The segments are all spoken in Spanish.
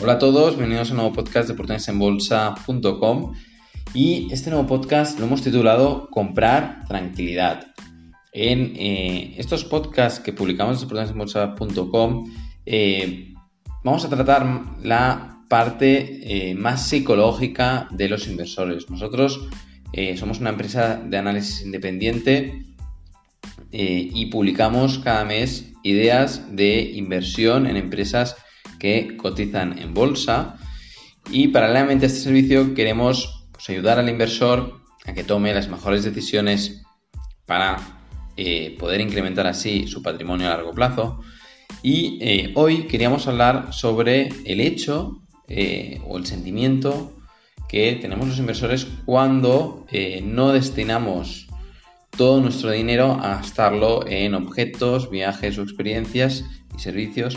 Hola a todos, bienvenidos a un nuevo podcast de oportunidadesenbolsa.com y este nuevo podcast lo hemos titulado Comprar tranquilidad. En eh, estos podcasts que publicamos en oportunidadesenbolsa.com eh, vamos a tratar la parte eh, más psicológica de los inversores. Nosotros somos una empresa de análisis independiente y publicamos cada mes ideas de inversión en empresas que cotizan en bolsa y paralelamente a este servicio queremos pues, ayudar al inversor a que tome las mejores decisiones para eh, poder incrementar así su patrimonio a largo plazo. Y eh, hoy queríamos hablar sobre el hecho eh, o el sentimiento que tenemos los inversores cuando no destinamos todo nuestro dinero a gastarlo en objetos, viajes o experiencias y servicios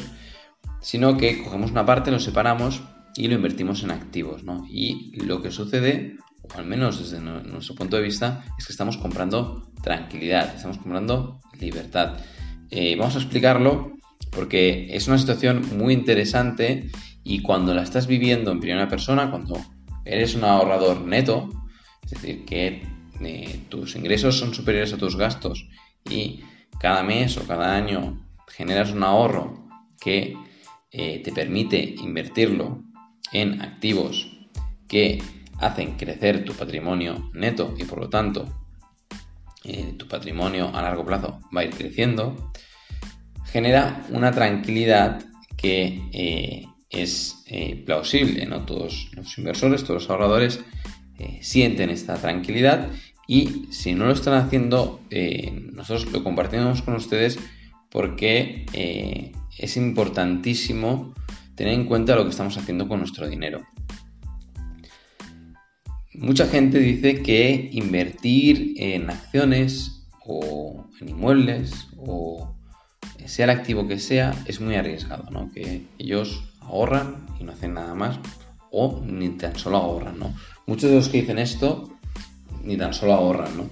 sino que cogemos una parte, lo separamos y lo invertimos en activos. ¿no? Y lo que sucede, o al menos desde nuestro punto de vista, es que estamos comprando tranquilidad, estamos comprando libertad. Eh, vamos a explicarlo porque es una situación muy interesante y cuando la estás viviendo en primera persona, cuando eres un ahorrador neto, es decir, que eh, tus ingresos son superiores a tus gastos y cada mes o cada año generas un ahorro que eh, te permite invertirlo en activos que hacen crecer tu patrimonio neto y por lo tanto eh, tu patrimonio a largo plazo va a ir creciendo, genera una tranquilidad que eh, es plausible. ¿no? Todos los inversores, todos los ahorradores sienten esta tranquilidad y si no lo están haciendo, nosotros lo compartimos con ustedes porque es importantísimo tener en cuenta lo que estamos haciendo con nuestro dinero. Mucha gente dice que invertir en acciones o en inmuebles o sea el activo que sea es muy arriesgado, ¿no? Que ellos ahorran y no hacen nada más o ni tan solo ahorran, ¿no? Muchos de los que dicen esto ni tan solo ahorran, ¿no?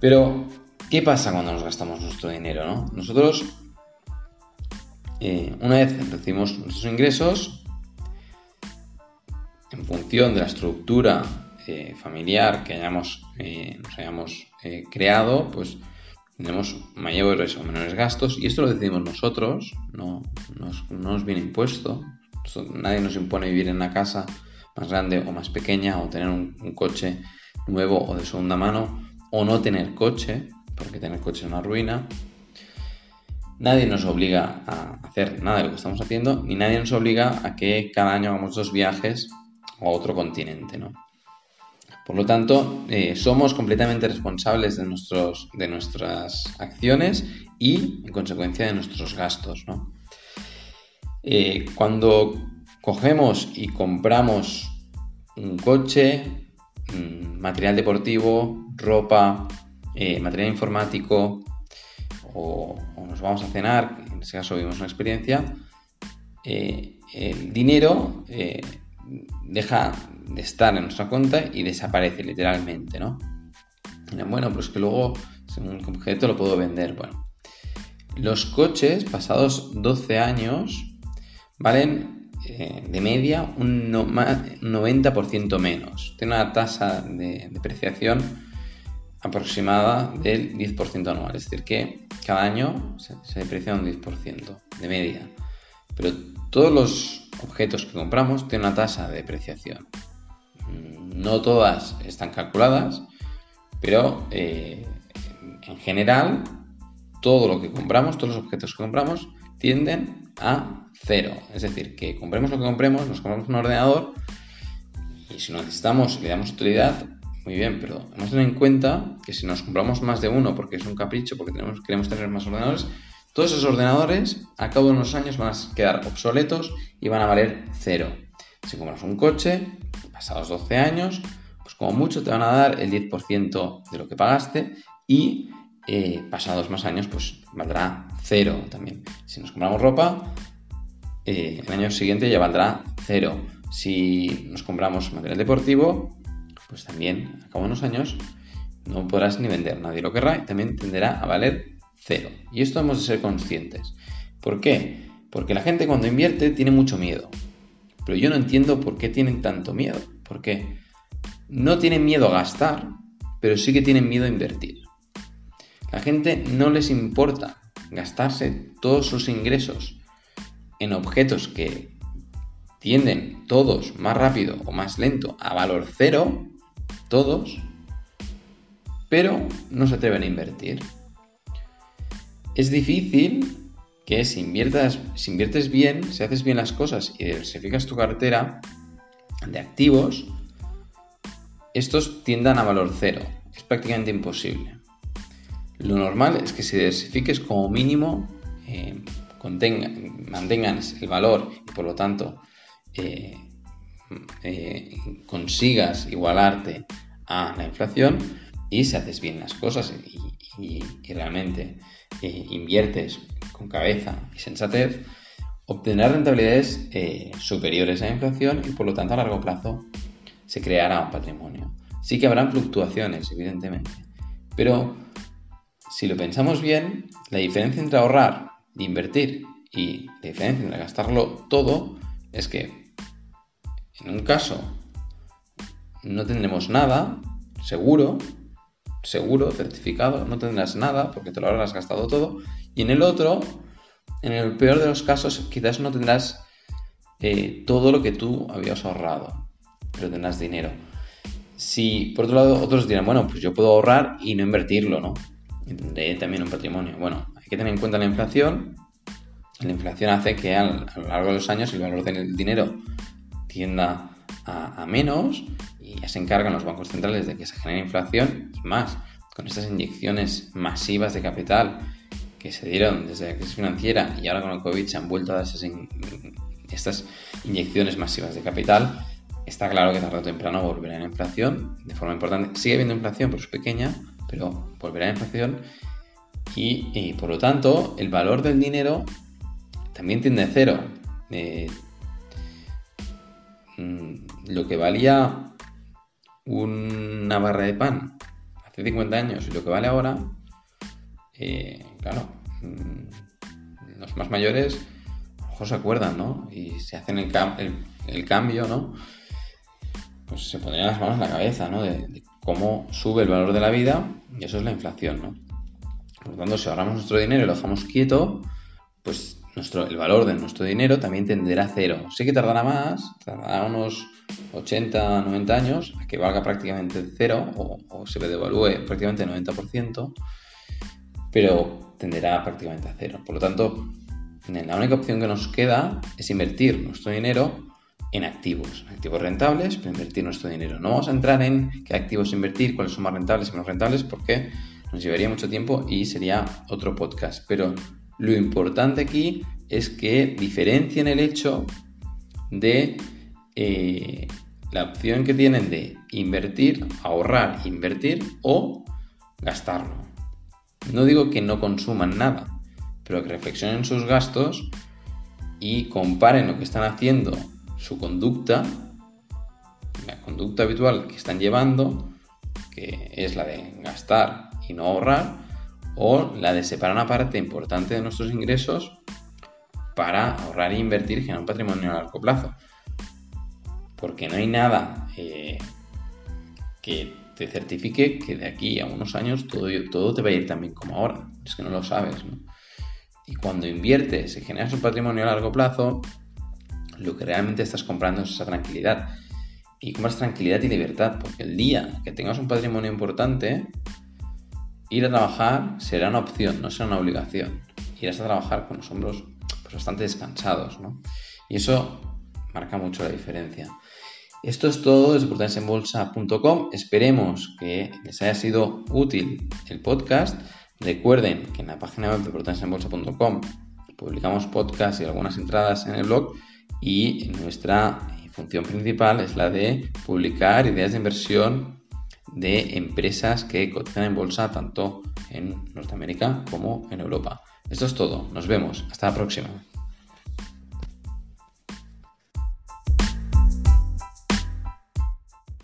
Pero, ¿qué pasa cuando nos gastamos nuestro dinero, no? Nosotros eh, una vez recibimos nuestros ingresos, en función de la estructura eh, familiar que hayamos, eh, nos hayamos creado, pues tenemos mayores o menores gastos y esto lo decidimos nosotros, no nos, viene impuesto. Nadie nos impone vivir en una casa más grande o más pequeña o tener un, un coche nuevo o de segunda mano o no tener coche, porque tener coche es una ruina. Nadie nos obliga a hacer nada de lo que estamos haciendo, ni nadie nos obliga a que cada año hagamos dos viajes a otro continente, ¿no? Por lo tanto, eh, somos completamente responsables de, nuestros, de nuestras acciones y, en consecuencia, de nuestros gastos. Eh, cuando cogemos y compramos un coche, material deportivo, ropa, eh, material informático, o, nos vamos a cenar, en ese caso vivimos una experiencia, eh, el dinero eh, deja de estar en nuestra cuenta y desaparece literalmente, ¿no? Bueno, pues que luego, un objeto, lo puedo vender. Bueno, los coches pasados 12 años valen eh, de media un 90% menos. Tiene una tasa de depreciación aproximada del 10% anual. Es decir, que cada año se, deprecia un 10% de media. Pero todos los objetos que compramos tienen una tasa de depreciación. No todas están calculadas, pero eh, en general todo lo que compramos, todos los objetos que compramos tienden a cero. Es decir, que compremos lo que compremos, nos compramos un ordenador y si necesitamos y le damos utilidad, muy bien, pero hemos tener en cuenta que si nos compramos más de uno porque es un capricho, porque queremos tener más ordenadores, todos esos ordenadores a cabo de unos años van a quedar obsoletos y van a valer cero. Si compras un coche, pasados 12 años, pues como mucho te van a dar el 10% de lo que pagaste y eh, pasados más años pues valdrá cero también. Si nos compramos ropa, eh, el año siguiente ya valdrá cero. Si nos compramos material deportivo, pues también a cabo de unos años no podrás ni vender, nadie lo querrá y también tenderá a valer cero. Y esto hemos de ser conscientes. ¿Por qué? Porque la gente cuando invierte tiene mucho miedo. Pero yo no entiendo por qué tienen tanto miedo. Porque no tienen miedo a gastar, pero sí que tienen miedo a invertir. La gente no les importa gastarse todos sus ingresos en objetos que tienden todos más rápido o más lento a valor cero, todos, pero no se atreven a invertir. Es difícil que si, inviertes bien, si haces bien las cosas y diversificas tu cartera de activos, estos tiendan a valor cero. Es prácticamente imposible. Lo normal es que si diversifiques como mínimo, eh, mantengan el valor y por lo tanto eh, eh, consigas igualarte a la inflación y si haces bien las cosas y, realmente inviertes con cabeza y sensatez, obtendrás rentabilidades superiores a la inflación y por lo tanto a largo plazo se creará un patrimonio. Sí que habrán fluctuaciones, evidentemente, pero si lo pensamos bien, la diferencia entre ahorrar e invertir y la diferencia entre gastarlo todo es que en un caso no tendremos nada, seguro, seguro, certificado, no tendrás nada porque te lo habrás gastado todo. Y en el otro, en el peor de los casos, quizás no tendrás eh, todo lo que tú habías ahorrado, pero tendrás dinero. Si por otro lado otros dirán, bueno, pues yo puedo ahorrar y no invertirlo, ¿no? tendré también un patrimonio. Bueno, hay que tener en cuenta la inflación. La inflación hace que a lo largo de los años el valor del dinero tienda a, menos y ya se encargan los bancos centrales de que se genere inflación y más con estas inyecciones masivas de capital que se dieron desde la crisis financiera y ahora con el COVID se han vuelto a dar estas inyecciones masivas de capital, está claro que tarde o temprano volverá la inflación de forma importante. Sigue habiendo inflación, pero es pequeña, pero volverá la inflación y, por lo tanto el valor del dinero también tiende a cero. Eh, mm, lo que valía una barra de pan hace 50 años y lo que vale ahora, eh, claro, mm, los más mayores mejor se acuerdan, ¿no? Y se hacen el, el, cambio, ¿no? Pues se pondrían las manos en la cabeza, ¿no? de cómo sube el valor de la vida y eso es la inflación, ¿no? Por lo tanto, si ahorramos nuestro dinero y lo dejamos quieto, pues el valor de nuestro dinero también tenderá a cero. Sí que tardará más, tardará unos 80, 90 años a que valga prácticamente cero o, se devalúe prácticamente el 90%, pero tenderá prácticamente a cero. Por lo tanto, la única opción que nos queda es invertir nuestro dinero en activos, activos rentables para invertir nuestro dinero. No vamos a entrar en qué activos invertir, cuáles son más rentables y menos rentables, porque nos llevaría mucho tiempo y sería otro podcast. Pero lo importante aquí es que diferencien el hecho de eh, la opción que tienen de invertir, ahorrar, invertir o gastarlo. No digo que no consuman nada, pero que reflexionen sus gastos y comparen lo que están haciendo su conducta, la conducta habitual que están llevando, que es la de gastar y no ahorrar, o la de separar una parte importante de nuestros ingresos para ahorrar e invertir y generar un patrimonio a largo plazo. Porque no hay nada eh, que te certifique que de aquí a unos años todo, todo te va a ir tan bien como ahora. Es que no lo sabes. ¿no? Y cuando inviertes y generas un patrimonio a largo plazo, lo que realmente estás comprando es esa tranquilidad. Y compras tranquilidad y libertad, porque el día que tengas un patrimonio importante, ir a trabajar será una opción, no será una obligación. Irás a trabajar con los hombros pues, bastante descansados, ¿no? Y eso marca mucho la diferencia. Esto es todo desde portalenbolsa.com. Esperemos que les haya sido útil el podcast. Recuerden que en la página web de portalenbolsa.com publicamos podcasts y algunas entradas en el blog y nuestra función principal es la de publicar ideas de inversión de empresas que cotizan en bolsa tanto en Norteamérica como en Europa. Esto es todo, nos vemos, hasta la próxima.